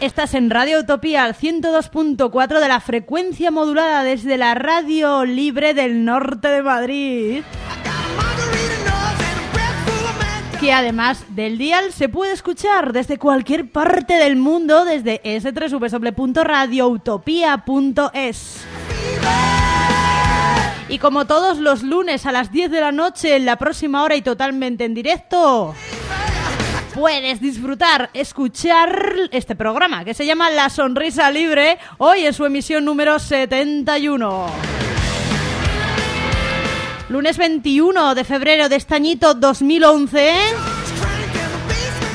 Estás en Radio Utopía al 102.4 de la frecuencia modulada desde la Radio Libre del Norte de Madrid. Que además del dial se puede escuchar desde cualquier parte del mundo desde s3w.radioutopía.es. Y como todos los lunes a las 10 de la noche en la próxima hora y totalmente en directo, puedes disfrutar, escuchar este programa que se llama La Sonrisa Libre, hoy en su emisión número 71. Lunes 21 de febrero de este añito 2011.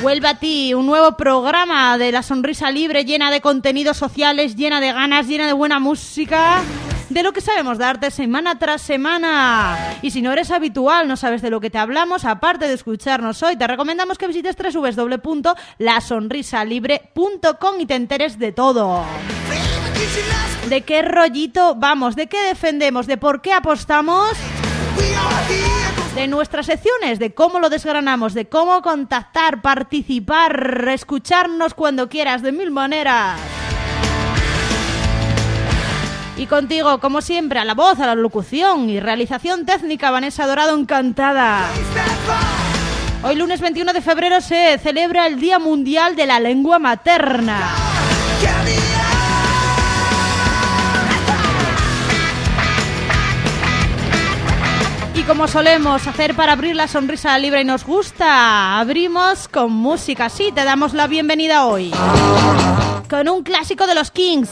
Vuelve a ti un nuevo programa de La Sonrisa Libre llena de contenidos sociales, llena de ganas, llena de buena música de lo que sabemos darte semana tras semana. Y si no eres habitual, no sabes de lo que te hablamos, aparte de escucharnos hoy, te recomendamos que visites www.lasonrisalibre.com y te enteres de todo. ¿De qué rollito vamos? ¿De qué defendemos? ¿De por qué apostamos? De nuestras secciones, de cómo lo desgranamos, de cómo contactar, participar, escucharnos cuando quieras, de mil maneras. Y contigo, como siempre, a la voz, a la locución y realización técnica, Vanessa Dorado, encantada. Hoy lunes 21 de febrero se celebra el Día Mundial de la Lengua Materna. Y como solemos hacer para abrir la sonrisa libre y nos gusta, abrimos con música. Sí, te damos la bienvenida hoy. Con un clásico de los Kings.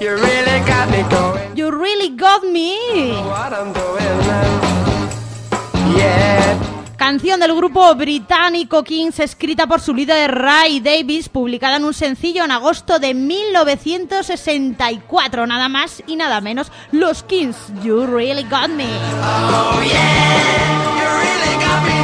You really got me going. You really got me. What I'm doing Yeah. Canción del grupo británico Kings escrita por su líder Ray Davis, publicada en un sencillo en agosto de 1964, nada más y nada menos. Los Kings, You Really Got Me. Oh yeah, you really got me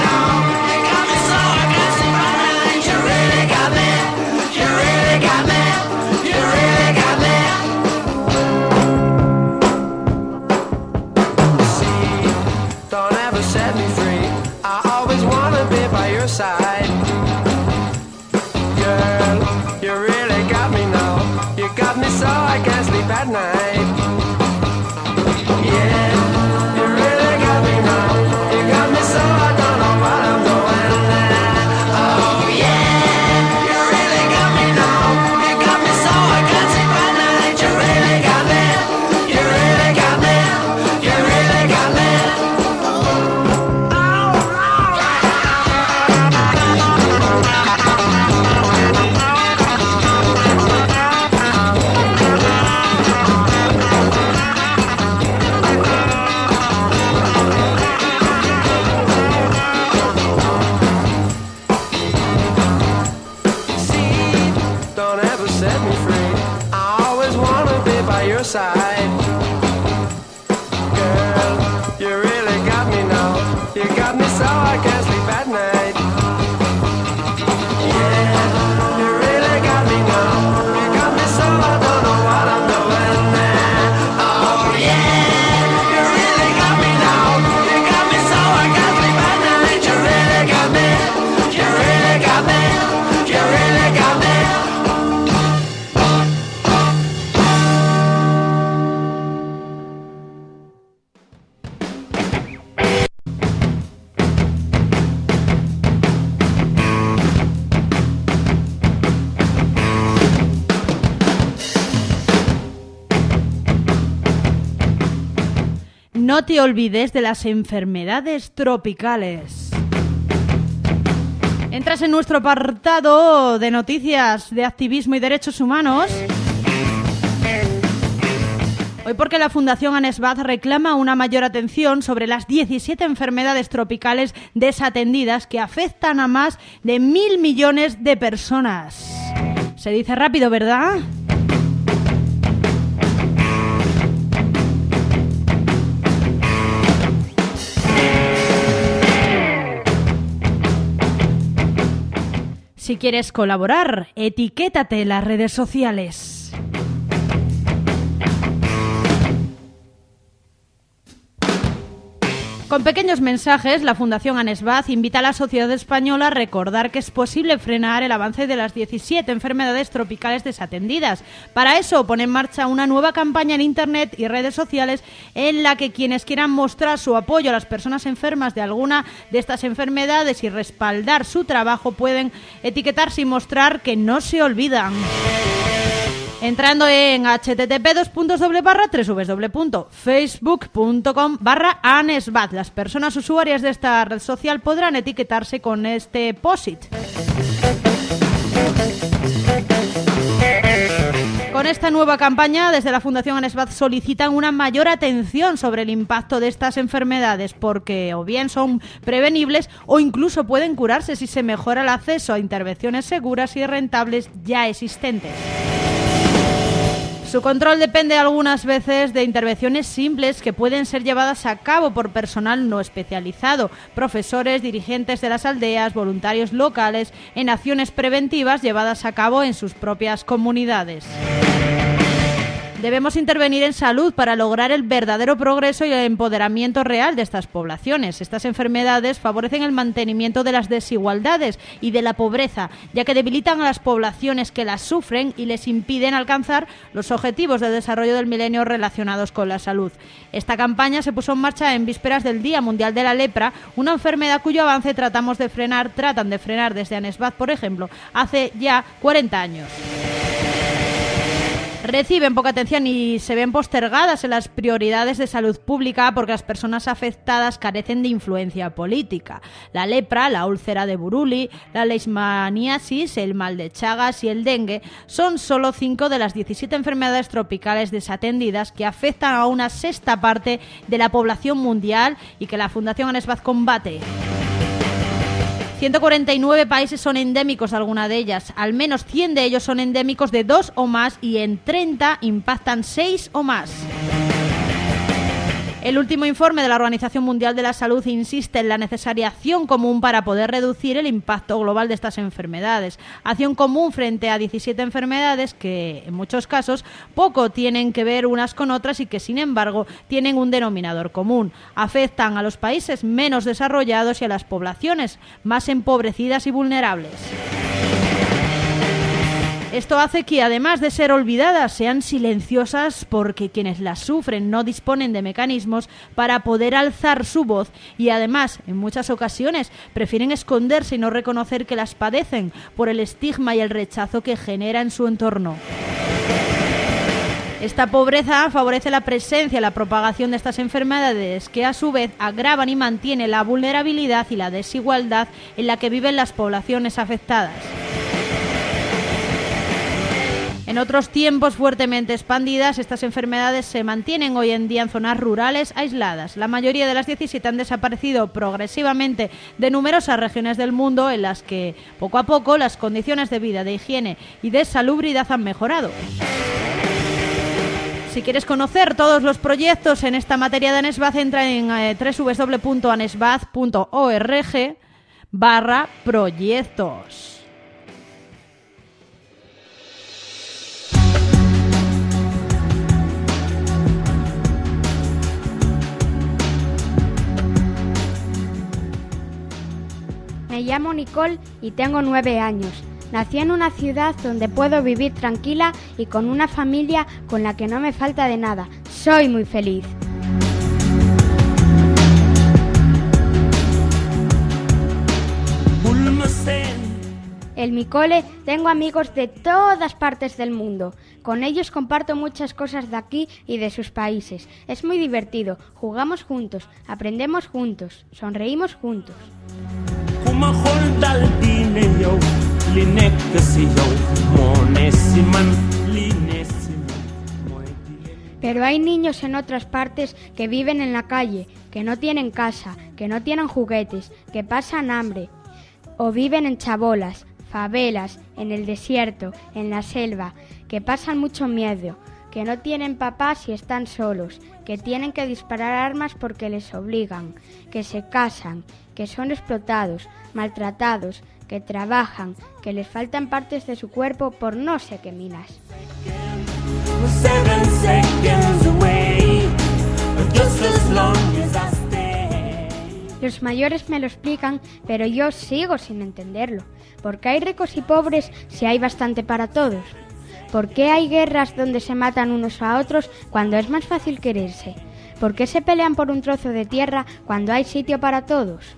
No te olvides de las enfermedades tropicales. Entras en nuestro apartado de noticias de activismo y derechos humanos. Hoy porque la Fundación ANESBAD reclama una mayor atención sobre las 17 enfermedades tropicales desatendidas que afectan a más de mil millones de personas. Se dice rápido, ¿verdad? Si quieres colaborar, etiquétate en las redes sociales. Con pequeños mensajes, la Fundación Anesbaz invita a la sociedad española a recordar que es posible frenar el avance de las 17 enfermedades tropicales desatendidas. Para eso pone en marcha una nueva campaña en Internet y redes sociales en la que quienes quieran mostrar su apoyo a las personas enfermas de alguna de estas enfermedades y respaldar su trabajo pueden etiquetarse y mostrar que no se olvidan. Entrando en http www.facebook.com barra anesbat. Las personas usuarias de esta red social podrán etiquetarse con este POSIT. Con esta nueva campaña, desde la Fundación Anesbat solicitan una mayor atención sobre el impacto de estas enfermedades, porque o bien son prevenibles o incluso pueden curarse si se mejora el acceso a intervenciones seguras y rentables ya existentes. Su control depende algunas veces de intervenciones simples que pueden ser llevadas a cabo por personal no especializado, profesores, dirigentes de las aldeas, voluntarios locales, en acciones preventivas llevadas a cabo en sus propias comunidades. Debemos intervenir en salud para lograr el verdadero progreso y el empoderamiento real de estas poblaciones. Estas enfermedades favorecen el mantenimiento de las desigualdades y de la pobreza, ya que debilitan a las poblaciones que las sufren y les impiden alcanzar los objetivos de desarrollo del milenio relacionados con la salud. Esta campaña se puso en marcha en vísperas del Día Mundial de la Lepra, una enfermedad cuyo avance tratamos de frenar, tratan de frenar desde Anesbaz, por ejemplo, hace ya 40 años reciben poca atención y se ven postergadas en las prioridades de salud pública porque las personas afectadas carecen de influencia política. La lepra, la úlcera de Buruli, la leishmaniasis, el mal de Chagas y el dengue son solo cinco de las 17 enfermedades tropicales desatendidas que afectan a una sexta parte de la población mundial y que la Fundación Anesbaz combate. 149 países son endémicos alguna de ellas, al menos 100 de ellos son endémicos de dos o más y en 30 impactan 6 o más. El último informe de la Organización Mundial de la Salud insiste en la necesaria acción común para poder reducir el impacto global de estas enfermedades. Acción común frente a 17 enfermedades que, en muchos casos, poco tienen que ver unas con otras y que, sin embargo, tienen un denominador común. Afectan a los países menos desarrollados y a las poblaciones más empobrecidas y vulnerables. Esto hace que, además de ser olvidadas, sean silenciosas porque quienes las sufren no disponen de mecanismos para poder alzar su voz y, además, en muchas ocasiones, prefieren esconderse y no reconocer que las padecen por el estigma y el rechazo que genera en su entorno. Esta pobreza favorece la presencia y la propagación de estas enfermedades que a su vez agravan y mantienen la vulnerabilidad y la desigualdad en la que viven las poblaciones afectadas. En otros tiempos fuertemente expandidas, estas enfermedades se mantienen hoy en día en zonas rurales aisladas. La mayoría de las 17 han desaparecido progresivamente de numerosas regiones del mundo en las que poco a poco las condiciones de vida, de higiene y de salubridad han mejorado. Si quieres conocer todos los proyectos en esta materia de Anesbaz, entra en eh, www.anesbaz.org barra proyectos. Me llamo Nicole y tengo nueve años. Nací en una ciudad donde puedo vivir tranquila y con una familia con la que no me falta de nada. Soy muy feliz. En mi cole tengo amigos de todas partes del mundo. Con ellos comparto muchas cosas de aquí y de sus países. Es muy divertido. Jugamos juntos, aprendemos juntos, sonreímos juntos. Pero hay niños en otras partes que viven en la calle, que no tienen casa, que no tienen juguetes, que pasan hambre, o viven en chabolas, favelas, en el desierto, en la selva, que pasan mucho miedo, que no tienen papás y están solos, que tienen que disparar armas porque les obligan, que se casan, que son explotados, maltratados, que trabajan, que les faltan partes de su cuerpo por no sé qué minas. Los mayores me lo explican, pero yo sigo sin entenderlo. ¿Por qué hay ricos y pobres si hay bastante para todos? ¿Por qué hay guerras donde se matan unos a otros cuando es más fácil quererse? ¿Por qué se pelean por un trozo de tierra cuando hay sitio para todos?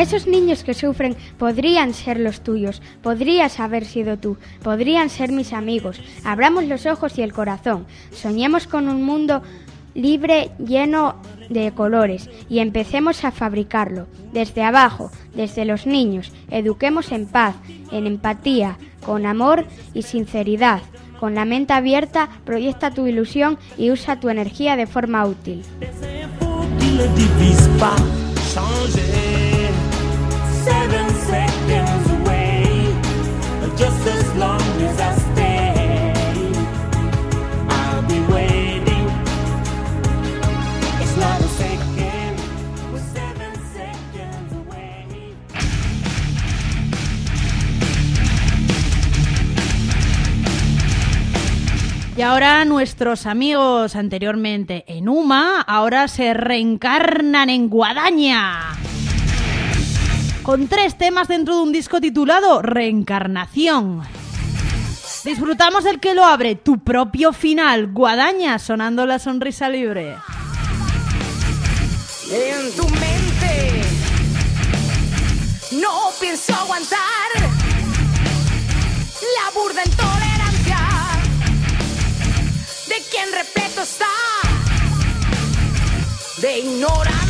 Esos niños que sufren podrían ser los tuyos, podrías haber sido tú, podrían ser mis amigos. Abramos los ojos y el corazón, soñemos con un mundo libre, lleno de colores, y empecemos a fabricarlo, desde abajo, desde los niños. Eduquemos en paz, en empatía, con amor y sinceridad. Con la mente abierta, proyecta tu ilusión y usa tu energía de forma útil. Y ahora nuestros amigos anteriormente en Uma, ahora se reencarnan en Guadaña. Con tres temas dentro de un disco titulado Reencarnación. Disfrutamos del que lo abre, tu propio final, Guadaña, sonando la sonrisa libre. En tu mente no pienso aguantar la burda quien repleto está de ignorancia.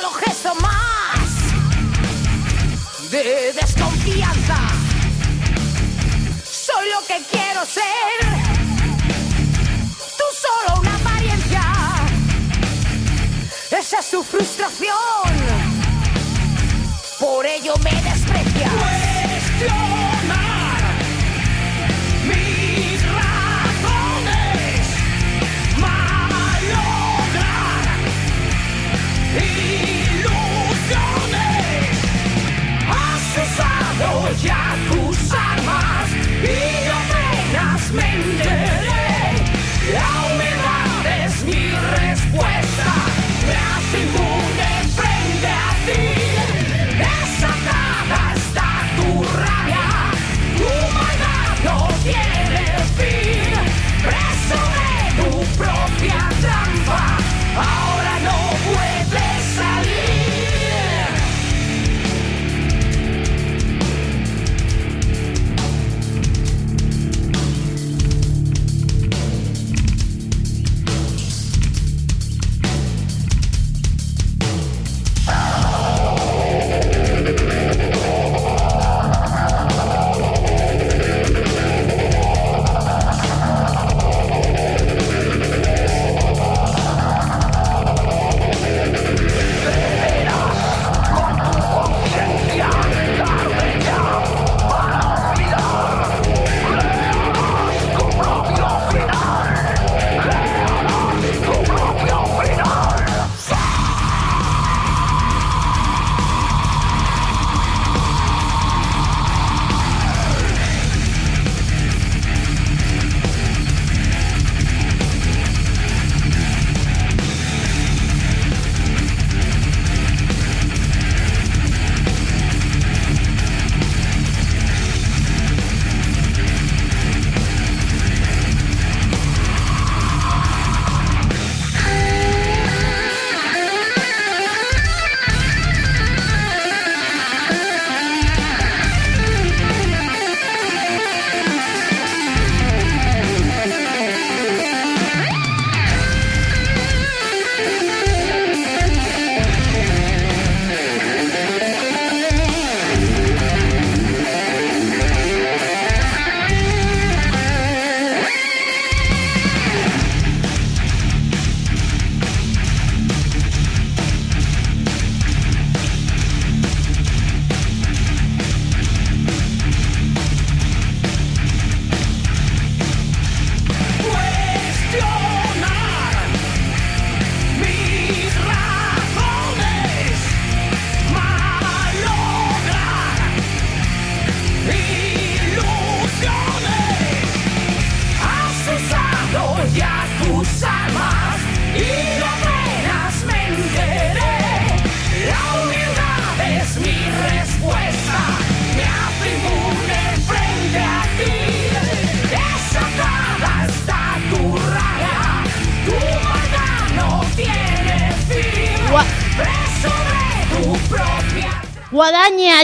Solo gesto más de desconfianza. Soy lo que quiero ser. Tú solo una apariencia. Esa es su frustración. Por ello me desprecia. ya apenas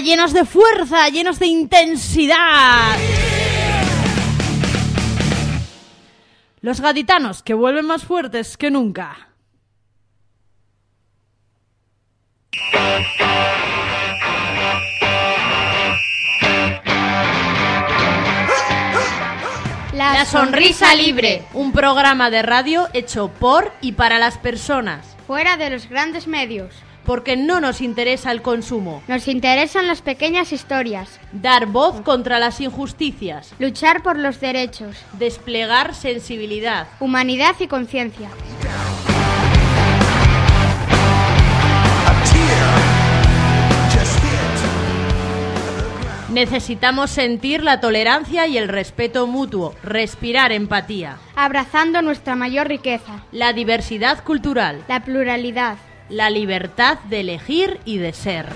llenos de fuerza, llenos de intensidad. Los gaditanos que vuelven más fuertes que nunca. La, Sonrisa Libre, un programa de radio hecho por y para las personas, Fuera de los grandes medios. Porque no nos interesa el consumo. Nos interesan las pequeñas historias. Dar voz contra las injusticias, Luchar por los derechos. desplegar sensibilidad. Humanidad y conciencia. Necesitamos sentir la tolerancia y el respeto mutuo, respirar empatía, Abrazando nuestra mayor riqueza. la diversidad cultural, La pluralidad. La libertad de elegir y de ser.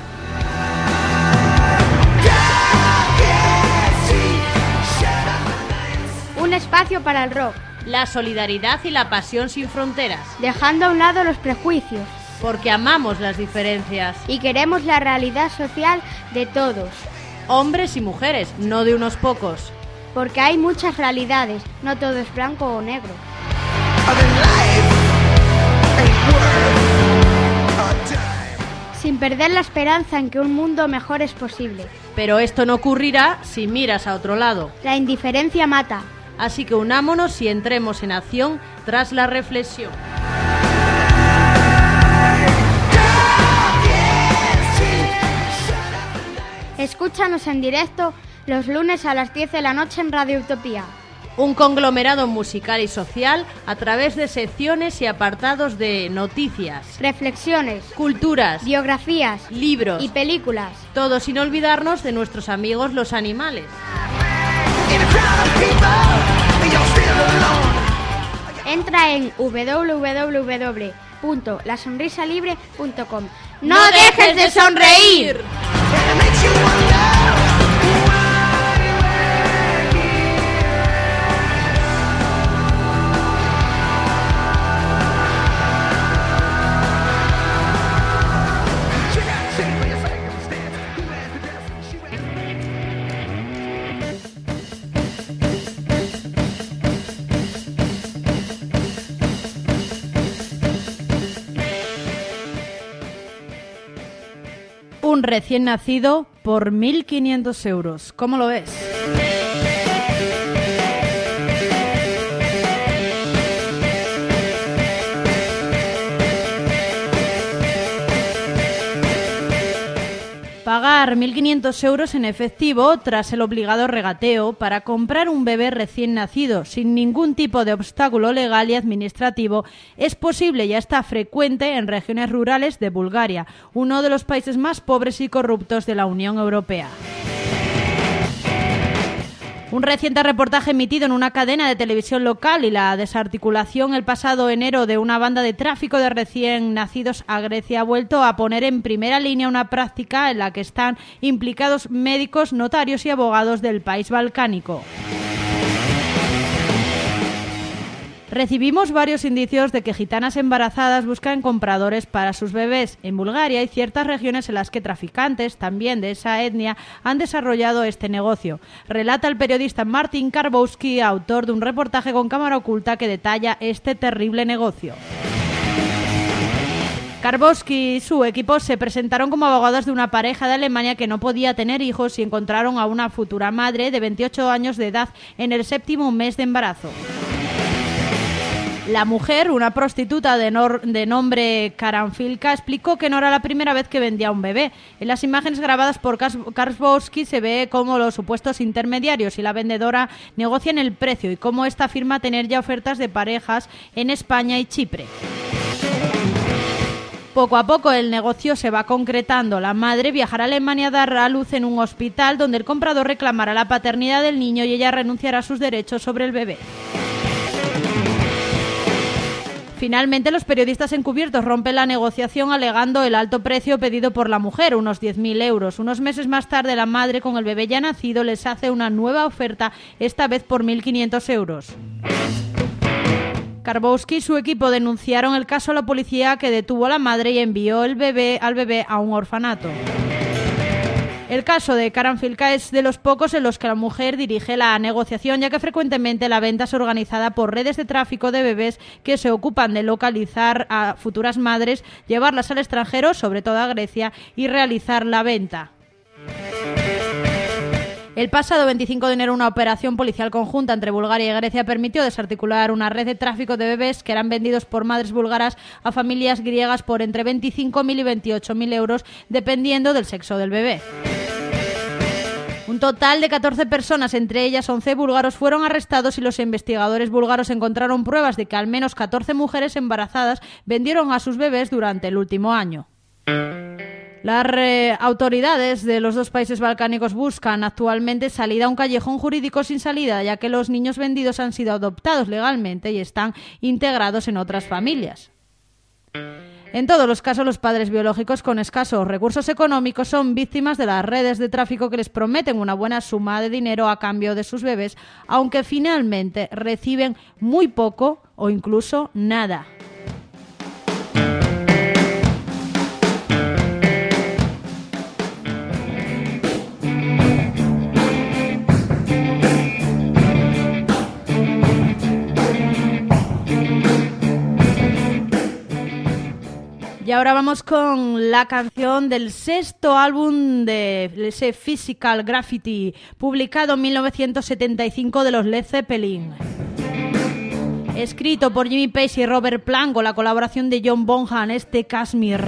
Un espacio para el rock. La solidaridad y la pasión sin fronteras, Dejando a un lado los prejuicios. porque amamos las diferencias, Y queremos la realidad social de todos. hombres y mujeres, no de unos pocos. Porque hay muchas realidades. No todo es blanco o negro. Sin perder la esperanza en que un mundo mejor es posible. Pero esto no ocurrirá si miras a otro lado. La indiferencia mata. Así que unámonos y entremos en acción tras la reflexión. Escúchanos en directo los lunes a las 10 de la noche en Radio Utopía. Un conglomerado musical y social a través de secciones y apartados de noticias, Reflexiones, culturas, biografías libros, y películas. todo sin olvidarnos de nuestros amigos los animales. Entra en www.lasonrisalibre.com. ¡No dejes de sonreír! Un recién nacido por 1.500 euros. ¿Cómo lo ves? Pagar 1.500 euros en efectivo tras el obligado regateo para comprar un bebé recién nacido sin ningún tipo de obstáculo legal y administrativo es posible y está frecuente en regiones rurales de Bulgaria, uno de los países más pobres y corruptos de la Unión Europea. Un reciente reportaje emitido en una cadena de televisión local y la desarticulación el pasado enero de una banda de tráfico de recién nacidos a Grecia ha vuelto a poner en primera línea una práctica en la que están implicados médicos, notarios y abogados del país balcánico. Recibimos varios indicios de que gitanas embarazadas buscan compradores para sus bebés. En Bulgaria hay ciertas regiones en las que traficantes, también de esa etnia, han desarrollado este negocio. Relata el periodista Martin Karbowski, autor de un reportaje con cámara oculta que detalla este terrible negocio. Karbowski y su equipo se presentaron como abogados de una pareja de Alemania que no podía tener hijos y encontraron a una futura madre de 28 años de edad en el séptimo mes de embarazo. La mujer, una prostituta de, nor- de nombre Karanfilka, explicó que no era la primera vez que vendía un bebé. En las imágenes grabadas por Karbowski se ve cómo los supuestos intermediarios y la vendedora negocian el precio y cómo esta afirma tener ya ofertas de parejas en España y Chipre. Poco a poco el negocio se va concretando. La madre viajará a Alemania a dar a luz en un hospital donde el comprador reclamará la paternidad del niño y ella renunciará a sus derechos sobre el bebé. Finalmente, los periodistas encubiertos rompen la negociación alegando el alto precio pedido por la mujer, unos 10.000 euros. Unos meses más tarde, la madre, con el bebé ya nacido, les hace una nueva oferta, esta vez por 1.500 euros. Karbowski y su equipo denunciaron el caso a la policía que detuvo a la madre y envió el bebé al bebé a un orfanato. El caso de Caranfilca es de los pocos en los que la mujer dirige la negociación, ya que frecuentemente la venta es organizada por redes de tráfico de bebés que se ocupan de localizar a futuras madres, llevarlas al extranjero, sobre todo a Grecia, y realizar la venta. El pasado 25 de enero una operación policial conjunta entre Bulgaria y Grecia permitió desarticular una red de tráfico de bebés que eran vendidos por madres búlgaras a familias griegas por entre 25.000 y 28.000 euros dependiendo del sexo del bebé. Un total de 14 personas, entre ellas 11 búlgaros, fueron arrestados y los investigadores búlgaros encontraron pruebas de que al menos 14 mujeres embarazadas vendieron a sus bebés durante el último año. Las autoridades de los dos países balcánicos buscan actualmente salida a un callejón jurídico sin salida, ya que los niños vendidos han sido adoptados legalmente y están integrados en otras familias. En todos los casos, los padres biológicos con escasos recursos económicos son víctimas de las redes de tráfico que les prometen una buena suma de dinero a cambio de sus bebés, aunque finalmente reciben muy poco o incluso nada. Y ahora vamos con la canción del sexto álbum de ese Physical Graffiti, publicado en 1975 de los Led Zeppelin. Escrito por Jimmy Page y Robert Plant con la colaboración de John Bonham, este Kashmir.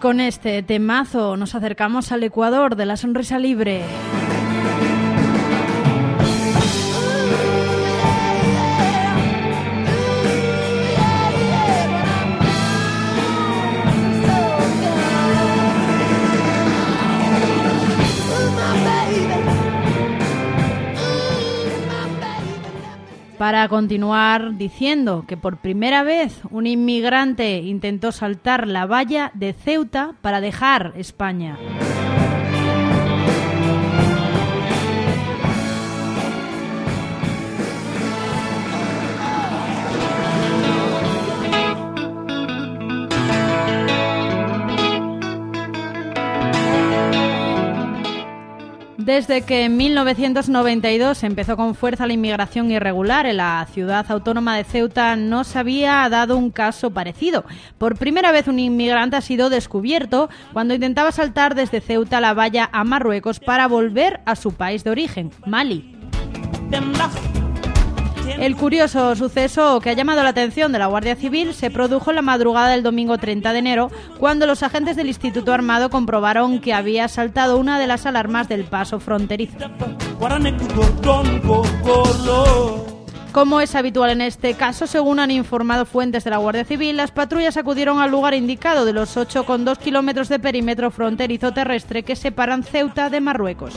Con este temazo nos acercamos al Ecuador de la sonrisa libre. Para continuar diciendo que por primera vez un inmigrante intentó saltar la valla de Ceuta para dejar España. Desde que en 1992 empezó con fuerza la inmigración irregular en la ciudad autónoma de Ceuta, no se había dado un caso parecido. Por primera vez un inmigrante ha sido descubierto cuando intentaba saltar desde Ceuta la valla a Marruecos para volver a su país de origen, Mali. El curioso suceso que ha llamado la atención de la Guardia Civil se produjo en la madrugada del domingo 30 de enero, cuando los agentes del Instituto Armado comprobaron que había saltado una de las alarmas del paso fronterizo. Como es habitual en este caso, según han informado fuentes de la Guardia Civil, las patrullas acudieron al lugar indicado de los 8,2 kilómetros de perímetro fronterizo terrestre que separan Ceuta de Marruecos.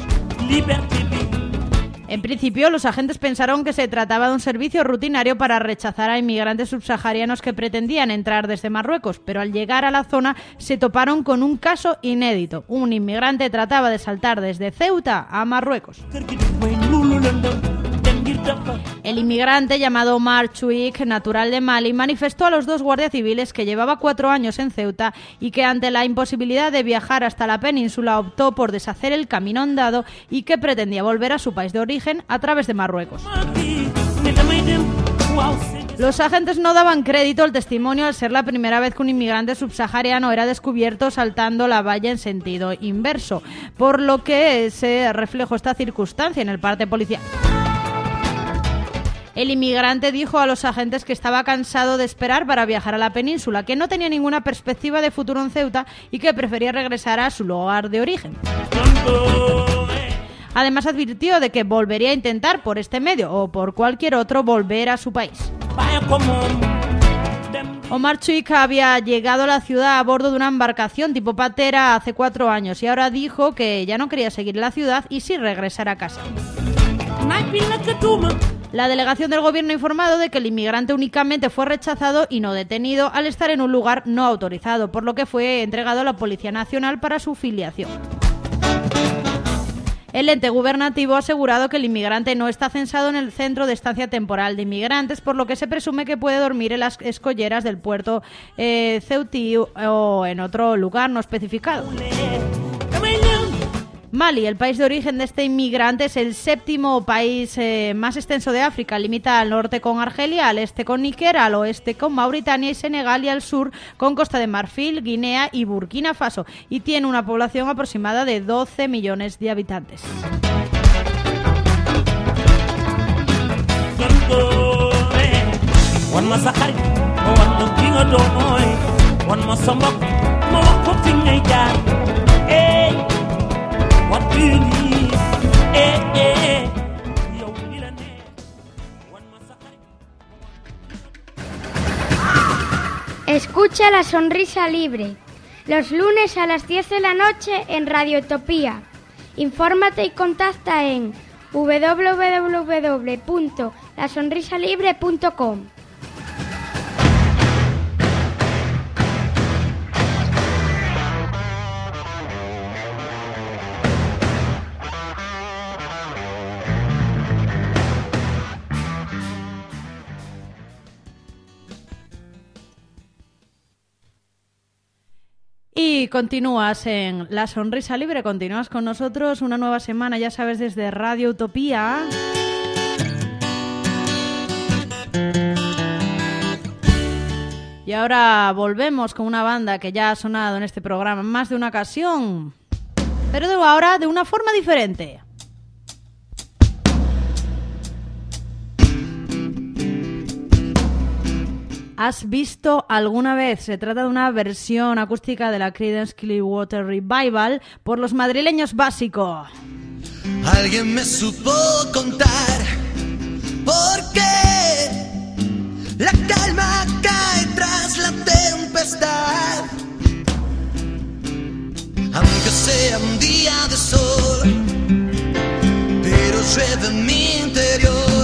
En principio, los agentes pensaron que se trataba de un servicio rutinario para rechazar a inmigrantes subsaharianos que pretendían entrar desde Marruecos, pero al llegar a la zona se toparon con un caso inédito. Un inmigrante trataba de saltar desde Ceuta a Marruecos. El inmigrante llamado Omar Chuik, natural de Mali, manifestó a los dos guardias civiles que llevaba cuatro años en Ceuta y que ante la imposibilidad de viajar hasta la península optó por deshacer el camino andado y que pretendía volver a su país de origen a través de Marruecos. Los agentes no daban crédito al testimonio al ser la primera vez que un inmigrante subsahariano era descubierto saltando la valla en sentido inverso, por lo que se reflejó esta circunstancia en el parte policial. El inmigrante dijo a los agentes que estaba cansado de esperar para viajar a la península, que no tenía ninguna perspectiva de futuro en Ceuta y que prefería regresar a su lugar de origen. Además advirtió de que volvería a intentar por este medio o por cualquier otro volver a su país. Omar Chuica había llegado a la ciudad a bordo de una embarcación tipo patera hace cuatro años y ahora dijo que ya no quería seguir la ciudad y sí regresar a casa. La delegación del gobierno ha informado de que el inmigrante únicamente fue rechazado y no detenido al estar en un lugar no autorizado, por lo que fue entregado a la Policía Nacional para su filiación. El ente gubernativo ha asegurado que el inmigrante no está censado en el centro de estancia temporal de inmigrantes, por lo que se presume que puede dormir en las escolleras del puerto eh, Ceutí o en otro lugar no especificado. Mali, el país de origen de este inmigrante, es el séptimo país eh, más extenso de África. Limita al norte con Argelia, al este con Níger, al oeste con Mauritania y Senegal y al sur con Costa de Marfil, Guinea y Burkina Faso. Y tiene una población aproximada de 12 millones de habitantes. Escucha la sonrisa libre. Los lunes a las 10 de la noche en Radio Utopía. Infórmate y contacta en www.lasonrisalibre.com. Y continúas en La Sonrisa Libre, continúas con nosotros una nueva semana, ya sabes, desde Radio Utopía. Y ahora volvemos con una banda que ya ha sonado en este programa en más de una ocasión, pero de ahora de una forma diferente. ¿Has visto alguna vez? Se trata de una versión acústica de la Creedence Clearwater Revival por los madrileños básicos. Alguien me supo contar por qué la calma cae tras la tempestad. Aunque sea un día de sol, pero llueve en mi interior.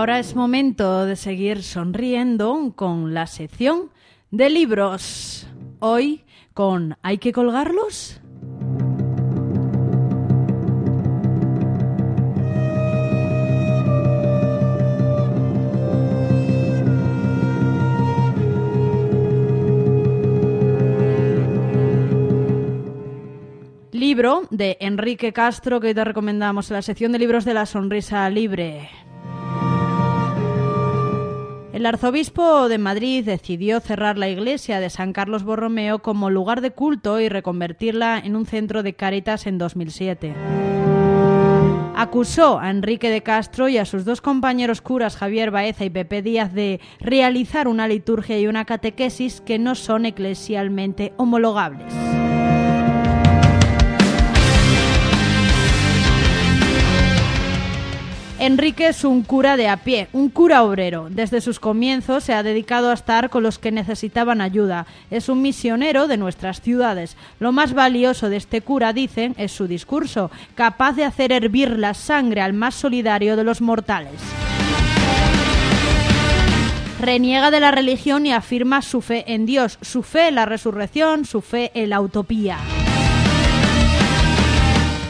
Ahora es momento de seguir sonriendo con la sección de libros. Hoy con ¿Hay que colgarlos? Libro de Enrique Castro que hoy te recomendamos en la sección de libros de la sonrisa libre. El arzobispo de Madrid decidió cerrar la iglesia de San Carlos Borromeo como lugar de culto y reconvertirla en un centro de caritas en 2007. Acusó a Enrique de Castro y a sus dos compañeros curas Javier Baeza y Pepe Díaz de realizar una liturgia y una catequesis que no son eclesialmente homologables. Enrique es un cura de a pie, un cura obrero. Desde sus comienzos se ha dedicado a estar con los que necesitaban ayuda. Es un misionero de nuestras ciudades. Lo más valioso de este cura, dicen, es su discurso, capaz de hacer hervir la sangre al más solidario de los mortales. Reniega de la religión y afirma su fe en Dios, su fe en la resurrección, su fe en la utopía.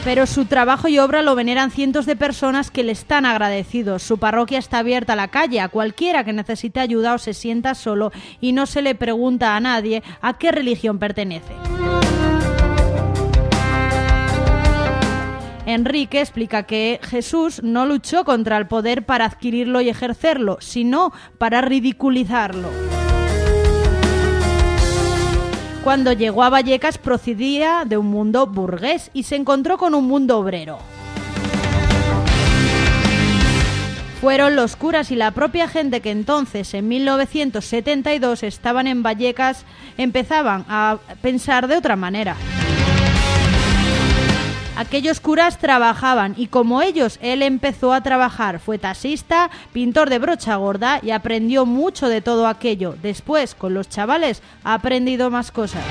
Pero su trabajo y obra lo veneran cientos de personas que le están agradecidos. Su parroquia está abierta a la calle, a cualquiera que necesite ayuda o se sienta solo y no se le pregunta a nadie a qué religión pertenece. Enrique explica que Jesús no luchó contra el poder para adquirirlo y ejercerlo, sino para ridiculizarlo. Cuando llegó a Vallecas procedía de un mundo burgués y se encontró con un mundo obrero. Fueron los curas y la propia gente que entonces, en 1972, estaban en Vallecas, empezaban a pensar de otra manera. Aquellos curas trabajaban y como ellos, él empezó a trabajar. Fue taxista, pintor de brocha gorda y aprendió mucho de todo aquello. Después, con los chavales, ha aprendido más cosas.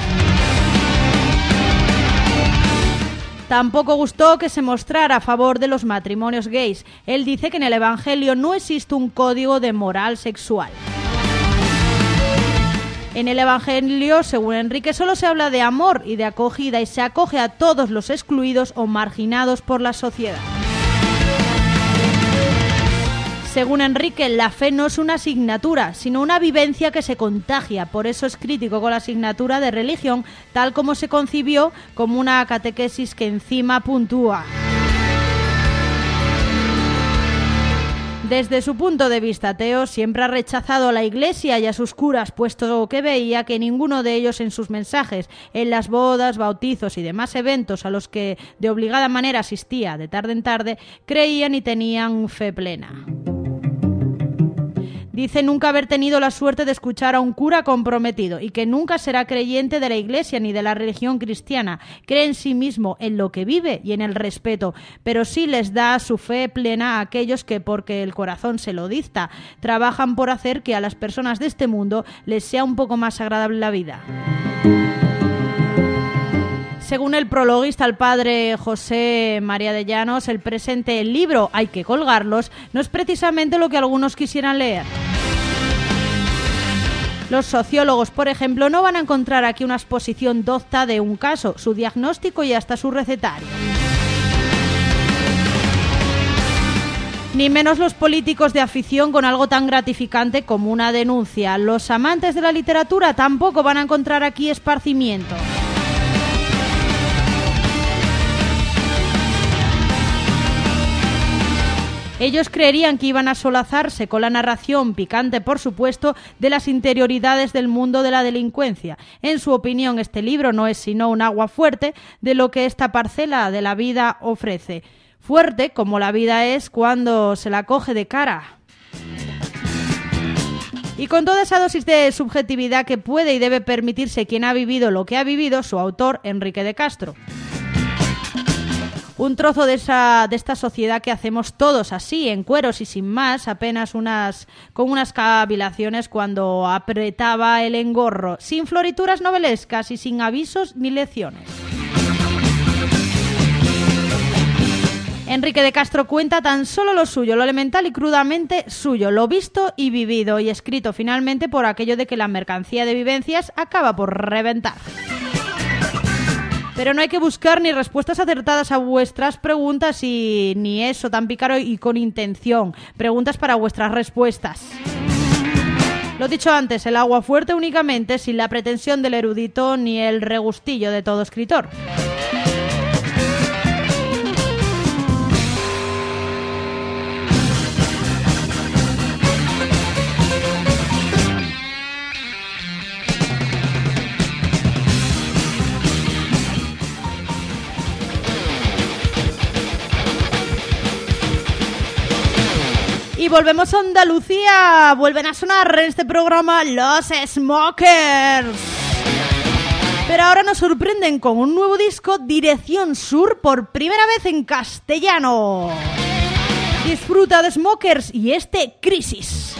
Tampoco gustó que se mostrara a favor de los matrimonios gays. Él dice que en el Evangelio no existe un código de moral sexual. En el Evangelio, según Enrique, solo se habla de amor y de acogida y se acoge a todos los excluidos o marginados por la sociedad. Según Enrique, la fe no es una asignatura, sino una vivencia que se contagia. Por eso es crítico con la asignatura de religión, tal como se concibió como una catequesis que encima puntúa. Desde su punto de vista ateo, siempre ha rechazado a la Iglesia y a sus curas, puesto que veía que ninguno de ellos en sus mensajes, en las bodas, bautizos y demás eventos a los que de obligada manera asistía de tarde en tarde, creían y tenían fe plena. Dice nunca haber tenido la suerte de escuchar a un cura comprometido y que nunca será creyente de la Iglesia ni de la religión cristiana. Cree en sí mismo, en lo que vive y en el respeto, pero sí les da su fe plena a aquellos que, porque el corazón se lo dicta, trabajan por hacer que a las personas de este mundo les sea un poco más agradable la vida. Según el prologuista, el padre José María de Llanos, el presente libro Hay que colgarlos no es precisamente lo que algunos quisieran leer. Los sociólogos, por ejemplo, no van a encontrar aquí una exposición docta de un caso, su diagnóstico y hasta su recetario. Ni menos los políticos de afición con algo tan gratificante como una denuncia. Los amantes de la literatura tampoco van a encontrar aquí esparcimiento. Ellos creerían que iban a solazarse con la narración picante, por supuesto, de las interioridades del mundo de la delincuencia. En su opinión, este libro no es sino un agua fuerte de lo que esta parcela de la vida ofrece. Fuerte como la vida es cuando se la coge de cara. Y con toda esa dosis de subjetividad que puede y debe permitirse quien ha vivido lo que ha vivido, su autor, Enrique de Castro un trozo de, esa, de esta sociedad que hacemos todos así, en cueros y sin más, apenas unas con unas cavilaciones cuando apretaba el engorro, sin florituras novelescas y sin avisos ni lecciones. Enrique de Castro cuenta tan solo lo suyo, lo elemental y crudamente suyo, lo visto y vivido y escrito finalmente por aquello de que la mercancía de vivencias acaba por reventar. Pero no hay que buscar ni respuestas acertadas a vuestras preguntas y ni eso tan pícaro y con intención. Preguntas para vuestras respuestas. Lo dicho antes, el agua fuerte únicamente sin la pretensión del erudito ni el regustillo de todo escritor. Volvemos a Andalucía. Vuelven a sonar en este programa los Smokers. Pero ahora nos sorprenden con un nuevo disco, Dirección Sur, por primera vez en castellano. Disfruta de Smokers y este Crisis.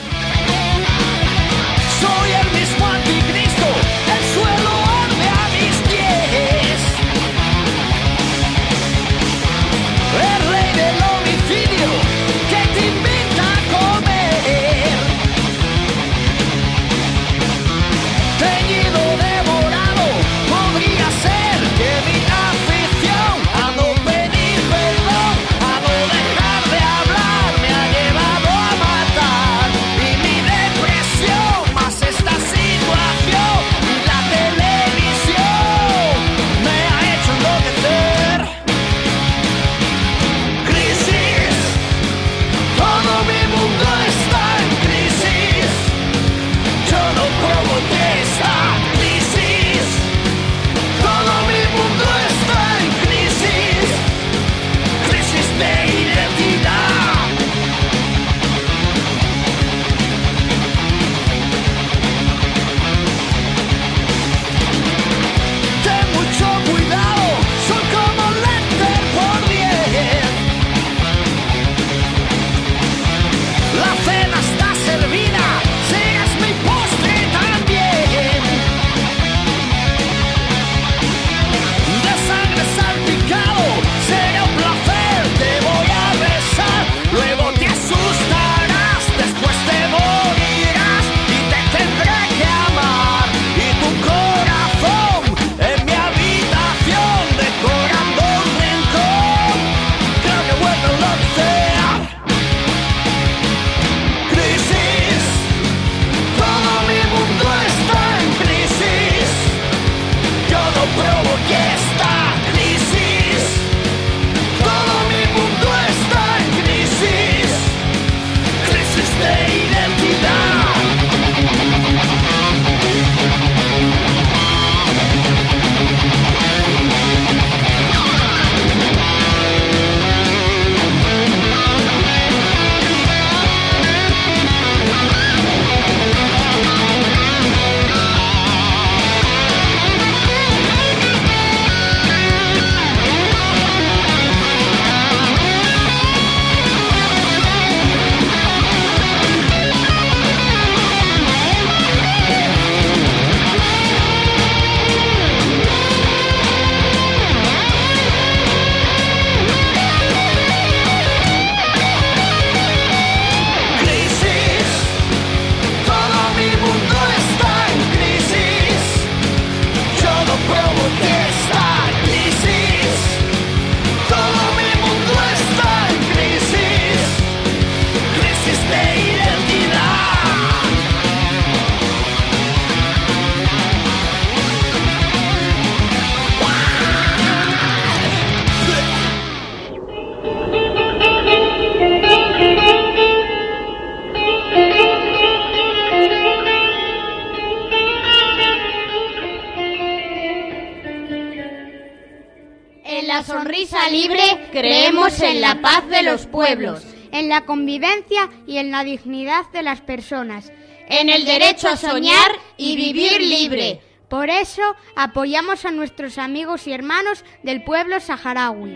En la convivencia y en la dignidad de las personas. en el derecho a soñar y vivir libre. Por eso apoyamos a nuestros amigos y hermanos del pueblo saharaui.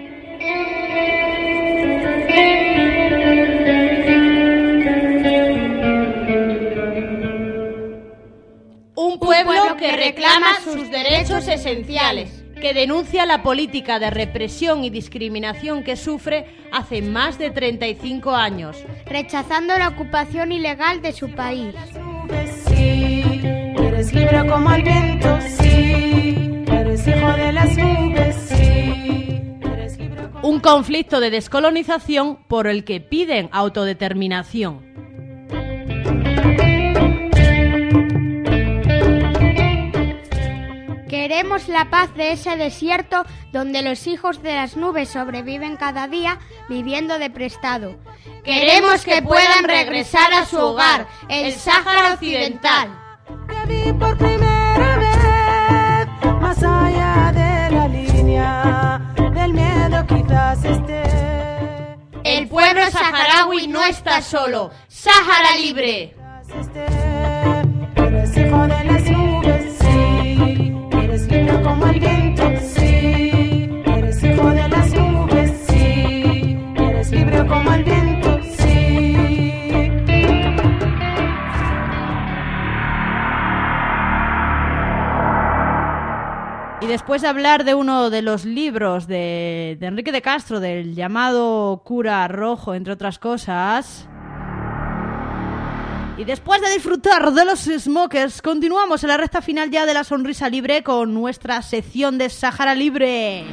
Un pueblo que reclama sus derechos esenciales. Que denuncia la política de represión y discriminación que sufre hace más de 35 años. rechazando la ocupación ilegal de su país. Sí, eres libre como el viento, sí, eres hijo de las nubes, sí, eres libre como... Un conflicto de descolonización por el que piden autodeterminación. Queremos la paz de ese desierto donde los hijos de las nubes sobreviven cada día viviendo de prestado. Queremos que puedan regresar a su hogar, el Sáhara Occidental. Te vi por primera vez, más allá de la línea del miedo quizás esté. El pueblo saharaui no está solo. Sáhara Libre. Después de hablar de uno de los libros de Enrique de Castro, del llamado Cura Rojo, entre otras cosas. Y después de disfrutar de los smokers, continuamos en la recta final ya de la sonrisa libre con nuestra sección de Sáhara Libre.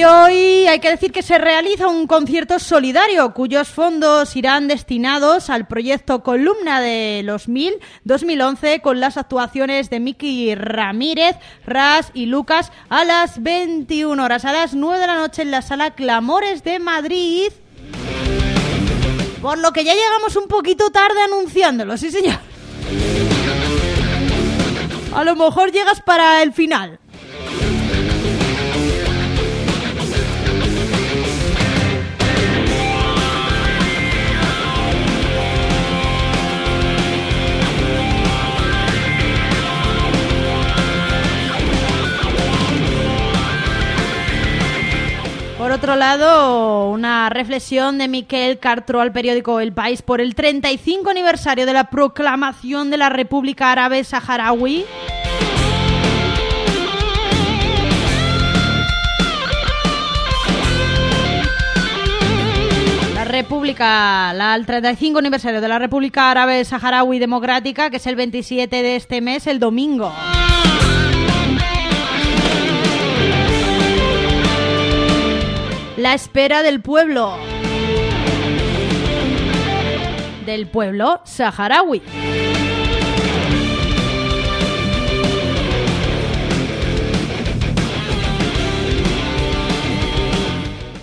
Y hoy hay que decir que se realiza un concierto solidario cuyos fondos irán destinados al proyecto Columna de los 1000 2011 con las actuaciones de Miki Ramírez, Ras y Lucas a las 21 horas, a las 9 de la noche en la sala Clamores de Madrid. Por lo que ya llegamos un poquito tarde anunciándolo, sí señor. A lo mejor llegas para el final. Por otro lado, una reflexión de Miquel Cartro al periódico El País por el 35 aniversario de la proclamación de la República Árabe Saharaui. La República, la, el 35 aniversario de la República Árabe Saharaui Democrática, que es el 27 de este mes, el domingo. La espera del pueblo. Del pueblo saharaui.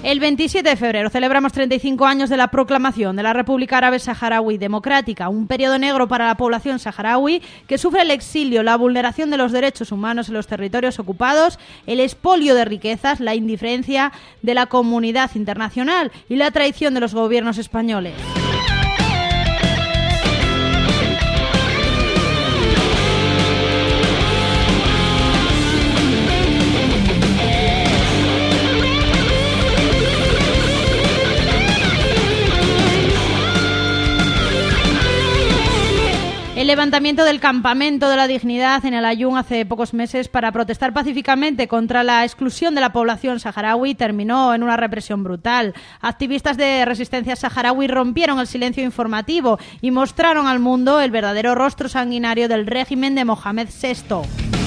El 27 de febrero celebramos 35 años de la proclamación de la República Árabe Saharaui Democrática, un periodo negro para la población saharaui que sufre el exilio, la vulneración de los derechos humanos en los territorios ocupados, el expolio de riquezas, la indiferencia de la comunidad internacional y la traición de los gobiernos españoles. El levantamiento del campamento de la dignidad en el Ayun hace pocos meses para protestar pacíficamente contra la exclusión de la población saharaui terminó en una represión brutal. Activistas de resistencia saharaui rompieron el silencio informativo y mostraron al mundo el verdadero rostro sanguinario del régimen de Mohamed VI.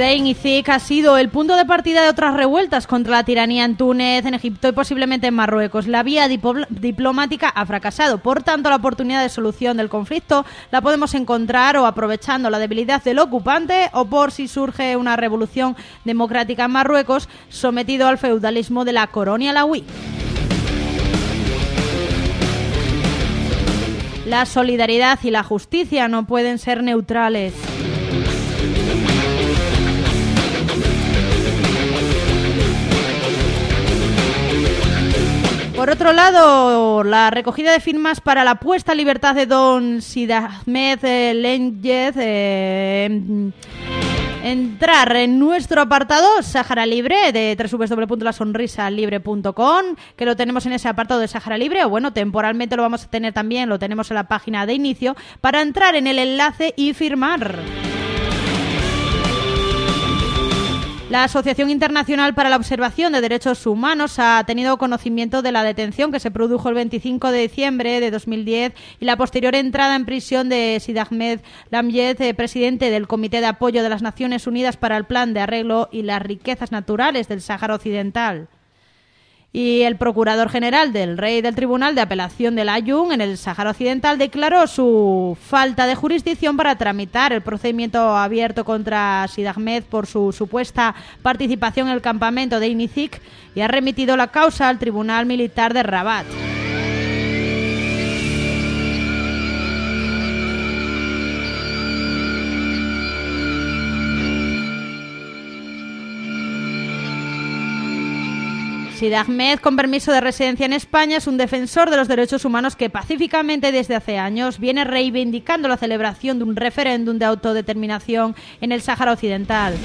Sdein y Zik ha sido el punto de partida de otras revueltas contra la tiranía en Túnez, en Egipto y posiblemente en Marruecos. La vía diplomática ha fracasado, por tanto la oportunidad de solución del conflicto la podemos encontrar o aprovechando la debilidad del ocupante o por si surge una revolución democrática en Marruecos sometido al feudalismo de la colonia alawí. La solidaridad y la justicia no pueden ser neutrales. Por otro lado, la recogida de firmas para la puesta en libertad de don Sid Ahmed eh, Lenyez, eh, entrar en nuestro apartado Sahara Libre de www.lasonrisalibre.com que lo tenemos en ese apartado de Sahara Libre o bueno, temporalmente lo vamos a tener también, lo tenemos en la página de inicio para entrar en el enlace y firmar. La Asociación Internacional para la Observación de Derechos Humanos ha tenido conocimiento de la detención que se produjo el 25 de diciembre de 2010 y la posterior entrada en prisión de Sid Ahmed Lamyed, eh, presidente del Comité de Apoyo de las Naciones Unidas para el Plan de Arreglo y las Riquezas Naturales del Sáhara Occidental. Y el procurador general del rey del Tribunal de Apelación del Ayun en el Sáhara Occidental declaró su falta de jurisdicción para tramitar el procedimiento abierto contra Sid Ahmed por su supuesta participación en el campamento de Inizik y ha remitido la causa al Tribunal Militar de Rabat. Sid Ahmed, con permiso de residencia en España, es un defensor de los derechos humanos que pacíficamente desde hace años viene reivindicando la celebración de un referéndum de autodeterminación en el Sáhara Occidental.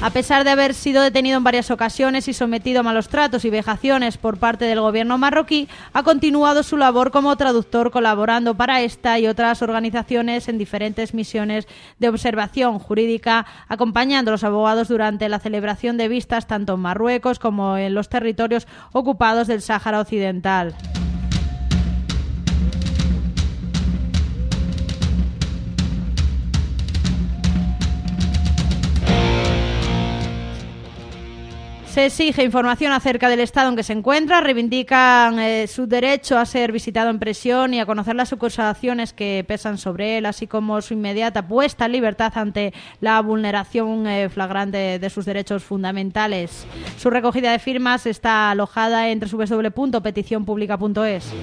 A pesar de haber sido detenido en varias ocasiones y sometido a malos tratos y vejaciones por parte del gobierno marroquí, ha continuado su labor como traductor colaborando para esta y otras organizaciones en diferentes misiones de observación jurídica, acompañando a los abogados durante la celebración de vistas tanto en Marruecos como en los territorios ocupados del Sáhara Occidental. Se exige información acerca del estado en que se encuentra, reivindican eh, su derecho a ser visitado en prisión y a conocer las acusaciones que pesan sobre él, así como su inmediata puesta en libertad ante la vulneración eh, flagrante de sus derechos fundamentales. Su recogida de firmas está alojada en www.peticionpublica.es.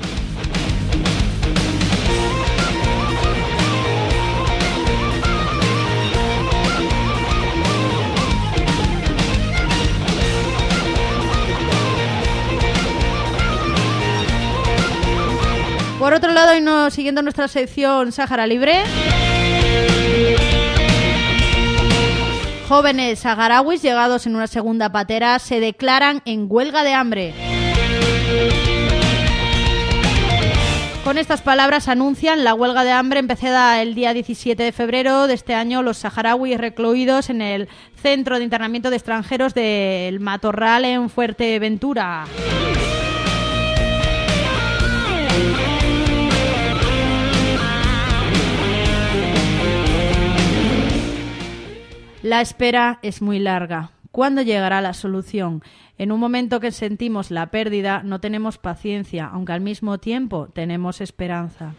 Por otro lado, y no, siguiendo nuestra sección Sáhara Libre, jóvenes saharauis llegados en una segunda patera se declaran en huelga de hambre. Con estas palabras anuncian la huelga de hambre empezada el día 17 de febrero de este año los saharauis recluidos en el Centro de Internamiento de Extranjeros del Matorral en Fuerteventura. La espera es muy larga. ¿Cuándo llegará la solución? En un momento que sentimos la pérdida, no tenemos paciencia, aunque al mismo tiempo tenemos esperanza.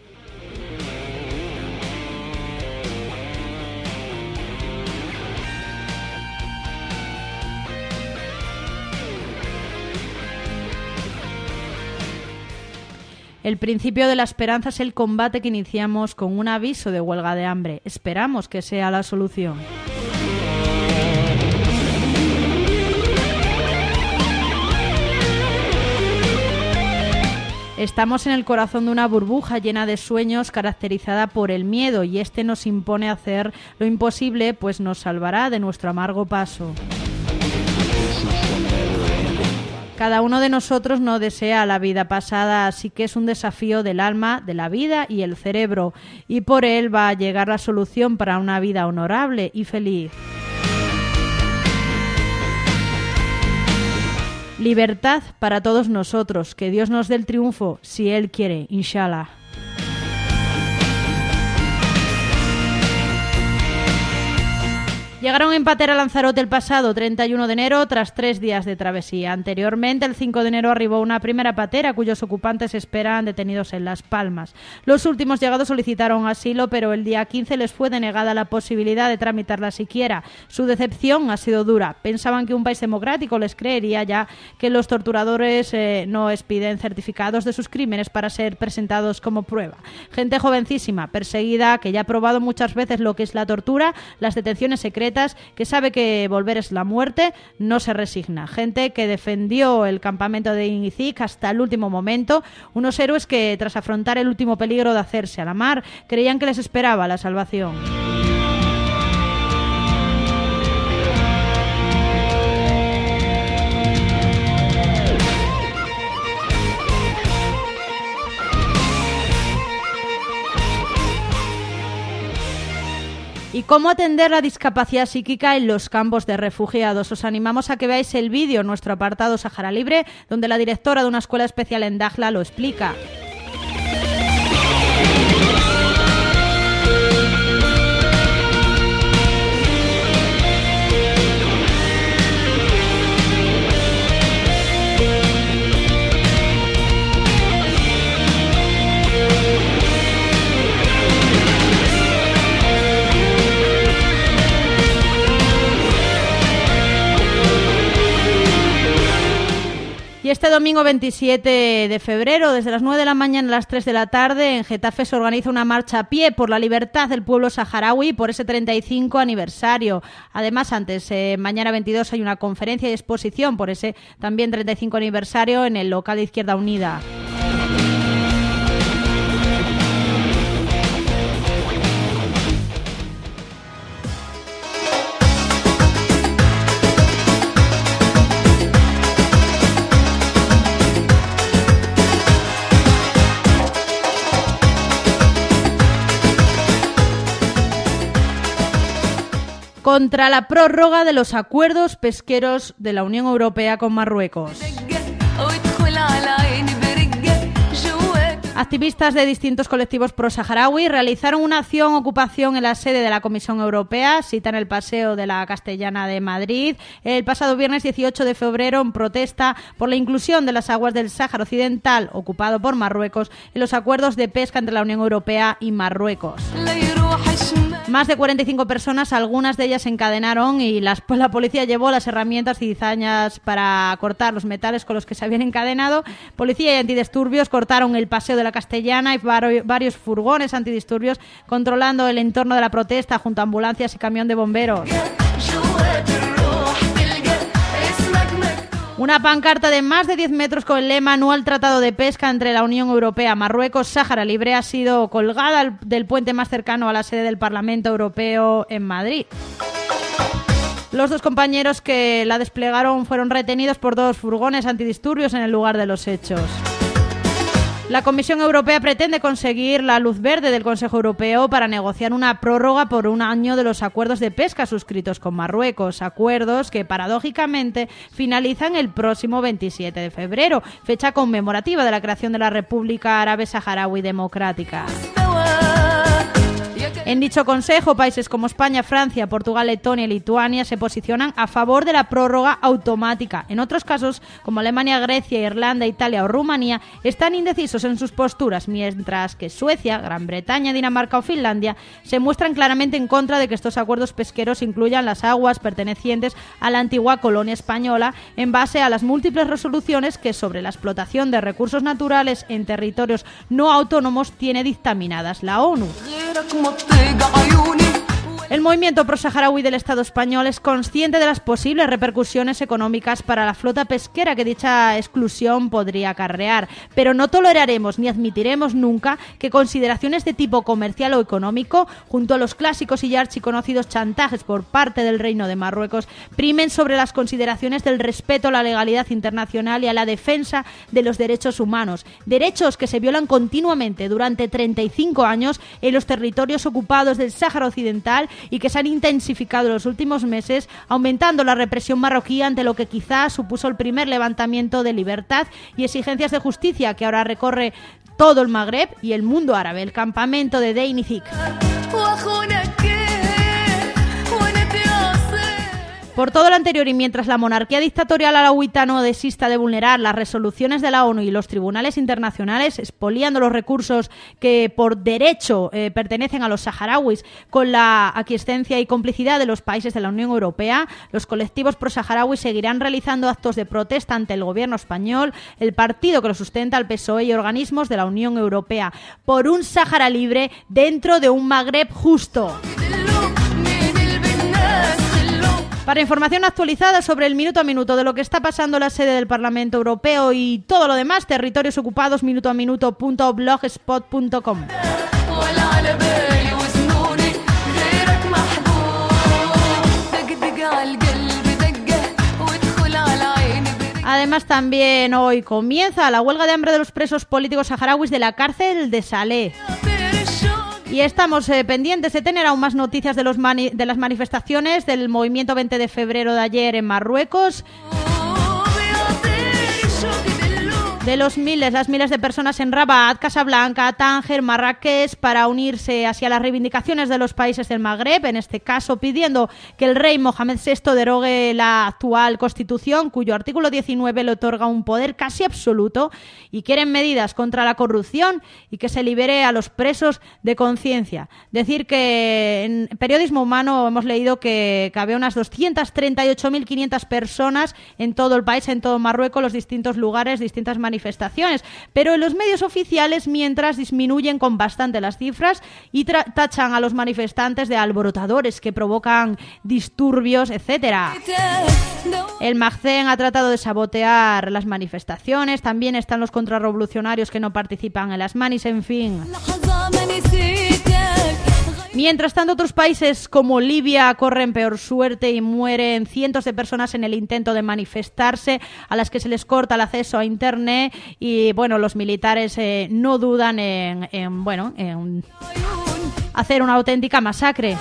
El principio de la esperanza es el combate que iniciamos con un aviso de huelga de hambre. Esperamos que sea la solución. Estamos en el corazón de una burbuja llena de sueños caracterizada por el miedo y este nos impone hacer lo imposible pues nos salvará de nuestro amargo paso. Cada uno de nosotros no desea la vida pasada, así que es un desafío del alma, de la vida y el cerebro, y por él va a llegar la solución para una vida honorable y feliz. Libertad para todos nosotros, que Dios nos dé el triunfo, si Él quiere, inshallah. Llegaron en empate a Lanzarote el pasado 31 de enero tras tres días de travesía. Anteriormente, el 5 de enero, arribó una primera patera cuyos ocupantes esperan detenidos en Las Palmas. Los últimos llegados solicitaron asilo, pero el día 15 les fue denegada la posibilidad de tramitarla siquiera. Su decepción ha sido dura. Pensaban que un país democrático les creería ya que los torturadores eh, no expiden certificados de sus crímenes para ser presentados como prueba. Gente jovencísima, perseguida, que ya ha probado muchas veces lo que es la tortura, las detenciones secretas, que sabe que volver es la muerte, no se resigna. Gente que defendió el campamento de Inizic hasta el último momento, unos héroes que tras afrontar el último peligro de hacerse a la mar, creían que les esperaba la salvación. Y cómo atender la discapacidad psíquica en los campos de refugiados. Os animamos a que veáis el vídeo en nuestro apartado Sahara Libre, donde la directora de una escuela especial en Dakhla lo explica. Este domingo 27 de febrero, desde las 9 de la mañana a las 3 de la tarde, en Getafe se organiza una marcha a pie por la libertad del pueblo saharaui por ese 35 aniversario. Además, antes, eh, mañana 22 hay una conferencia y exposición por ese también 35 aniversario en el local de Izquierda Unida. Contra la prórroga de los acuerdos pesqueros de la Unión Europea con Marruecos. Activistas de distintos colectivos pro-saharaui realizaron una acción ocupación en la sede de la Comisión Europea, cita en el Paseo de la Castellana de Madrid, el pasado viernes 18 de febrero en protesta por la inclusión de las aguas del Sáhara Occidental, ocupado por Marruecos, en los acuerdos de pesca entre la Unión Europea y Marruecos. Más de 45 personas, algunas de ellas se encadenaron y las, la policía llevó las herramientas y cizañas para cortar los metales con los que se habían encadenado. Policía y antidisturbios cortaron el paseo de la Castellana y varios furgones antidisturbios controlando el entorno de la protesta junto a ambulancias y camión de bomberos. Una pancarta de más de 10 metros con el lema no al tratado de pesca entre la Unión Europea, Marruecos, Sáhara Libre ha sido colgada del puente más cercano a la sede del Parlamento Europeo en Madrid. Los dos compañeros que la desplegaron fueron retenidos por dos furgones antidisturbios en el lugar de los hechos. La Comisión Europea pretende conseguir la luz verde del Consejo Europeo para negociar una prórroga por un año de los acuerdos de pesca suscritos con Marruecos, acuerdos que paradójicamente finalizan el próximo 27 de febrero, fecha conmemorativa de la creación de la República Árabe Saharaui Democrática. En dicho consejo, países como España, Francia, Portugal, Letonia y Lituania se posicionan a favor de la prórroga automática. En otros casos, como Alemania, Grecia, Irlanda, Italia o Rumanía, están indecisos en sus posturas, mientras que Suecia, Gran Bretaña, Dinamarca o Finlandia se muestran claramente en contra de que estos acuerdos pesqueros incluyan las aguas pertenecientes a la antigua colonia española en base a las múltiples resoluciones que sobre la explotación de recursos naturales en territorios no autónomos tiene dictaminadas la ONU. تضيق عيوني El movimiento pro-saharaui del Estado español es consciente de las posibles repercusiones económicas para la flota pesquera que dicha exclusión podría acarrear, pero no toleraremos ni admitiremos nunca que consideraciones de tipo comercial o económico, junto a los clásicos y ya archiconocidos chantajes por parte del Reino de Marruecos, primen sobre las consideraciones del respeto a la legalidad internacional y a la defensa de los derechos humanos, derechos que se violan continuamente durante 35 años en los territorios ocupados del Sáhara Occidental y que se han intensificado en los últimos meses, aumentando la represión marroquí ante lo que quizás supuso el primer levantamiento de libertad y exigencias de justicia que ahora recorre todo el Magreb y el mundo árabe, el campamento de Dein Por todo lo anterior y mientras la monarquía dictatorial alawita no desista de vulnerar las resoluciones de la ONU y los tribunales internacionales, expoliando los recursos que por derecho eh, pertenecen a los saharauis con la aquiescencia y complicidad de los países de la Unión Europea, los colectivos pro-saharauis seguirán realizando actos de protesta ante el gobierno español, el partido que lo sustenta, el PSOE y organismos de la Unión Europea, por un Sáhara libre dentro de un Magreb justo. Para información actualizada sobre el minuto a minuto de lo que está pasando en la sede del Parlamento Europeo y todo lo demás, territorios ocupados minuto a minuto.blogspot.com. Además, también hoy comienza la huelga de hambre de los presos políticos saharauis de la cárcel de Saleh. Y estamos eh, pendientes de tener aún más noticias de, los mani de las manifestaciones del movimiento 20 de febrero de ayer en Marruecos de los miles, las miles de personas en Rabat, Casablanca, Tánger, Marrakech para unirse hacia las reivindicaciones de los países del Magreb, en este caso pidiendo que el rey Mohamed VI derogue la actual constitución, cuyo artículo 19 le otorga un poder casi absoluto, y quieren medidas contra la corrupción y que se libere a los presos de conciencia. Decir que en periodismo humano hemos leído que, había unas 238.500 personas en todo el país, en todo Marruecos, los distintos lugares, distintas manifestaciones, pero en los medios oficiales mientras disminuyen con bastante las cifras y tachan a los manifestantes de alborotadores que provocan disturbios, etcétera. El Magcén ha tratado de sabotear las manifestaciones, también están los contrarrevolucionarios que no participan en las manis, en fin. Mientras tanto, otros países como Libia corren peor suerte y mueren cientos de personas en el intento de manifestarse, a las que se les corta el acceso a Internet y, bueno, los militares eh, no dudan en, en, bueno, en hacer una auténtica masacre.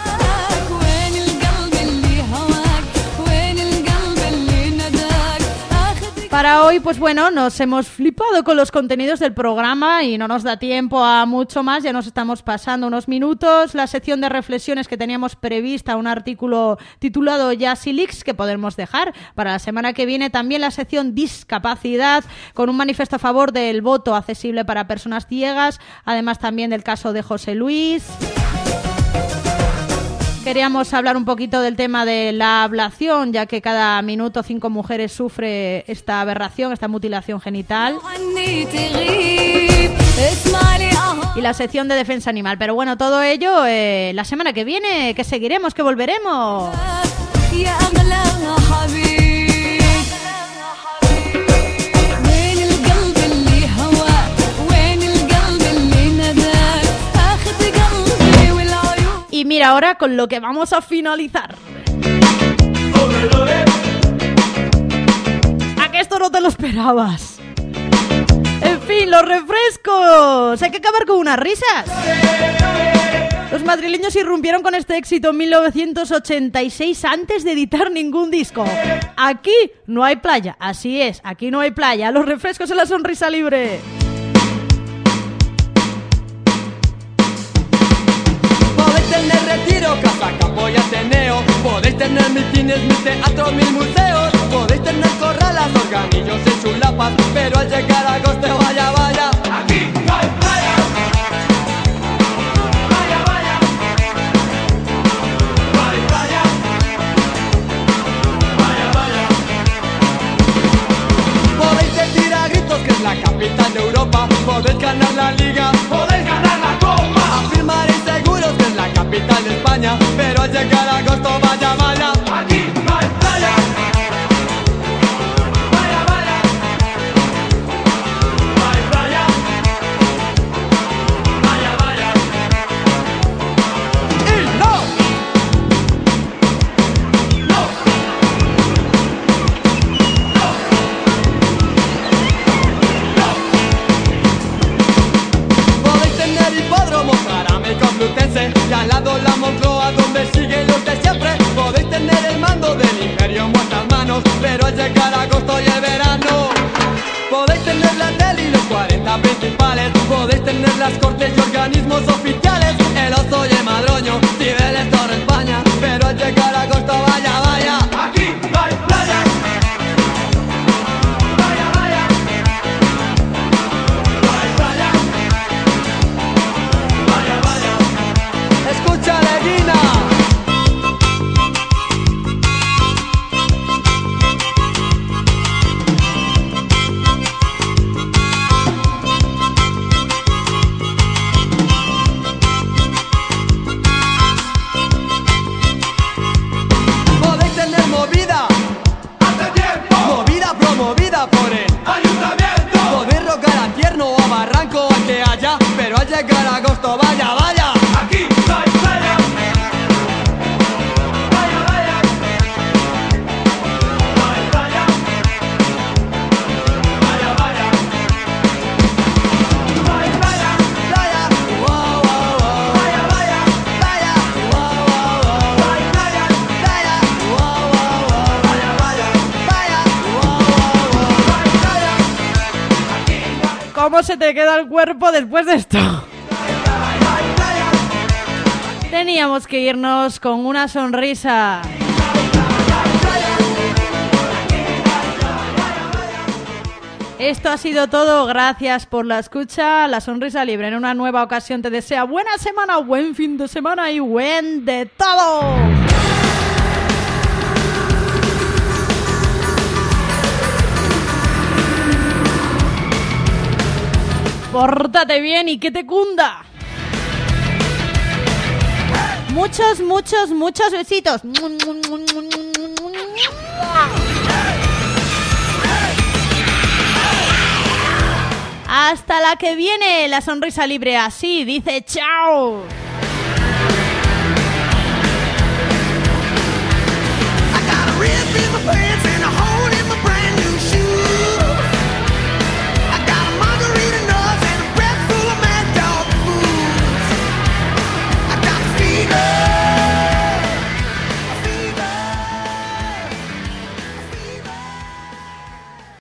Para hoy, pues bueno, nos hemos flipado con los contenidos del programa y no nos da tiempo a mucho más, ya nos estamos pasando unos minutos. La sección de reflexiones que teníamos prevista, un artículo titulado Yasilix que podemos dejar para la semana que viene. También la sección Discapacidad con un manifiesto a favor del voto accesible para personas ciegas, además también del caso de José Luis. Queríamos hablar un poquito del tema de la ablación, ya que cada minuto cinco mujeres sufre esta aberración, esta mutilación genital. Y la sección de defensa animal. Pero bueno, todo ello eh, la semana que viene, que seguiremos, que volveremos. Mira ahora con lo que vamos a finalizar. ¿A que esto no te lo esperabas? En fin, los refrescos. Hay que acabar con unas risas. Los madrileños irrumpieron con este éxito en 1986 antes de editar ningún disco. Aquí no hay playa, así es, aquí no hay playa. Los refrescos en la sonrisa libre. Tener retiro, casa, campo y ateneo. Podéis tener mitines, mis teatros, mis museos. Podéis tener corralas, organillos y chulapas Pero al llegar a agosto, vaya, vaya. Aquí no hay playa. Vaya, vaya. No hay playa. Vaya, vaya. Podéis decir a gritos que es la capital de Europa. Podéis ganar la liga. Podéis ganar capital de España Pero al llegar a agosto vaya, vaya Aquí las principales Podéis tener las cortes y organismos oficiales. El oso y el madroño, Cibeles, Torre España Pero al llegar a Costa Valladolid te queda el cuerpo después de esto? Teníamos que irnos con una sonrisa. Esto ha sido todo. Gracias por la escucha. La sonrisa libre en una nueva ocasión te desea buena semana, buen fin de semana y buen de todo. Pórtate bien y que te cunda. Muchos, muchos, muchos besitos. Hasta la que viene la sonrisa libre así, dice chao.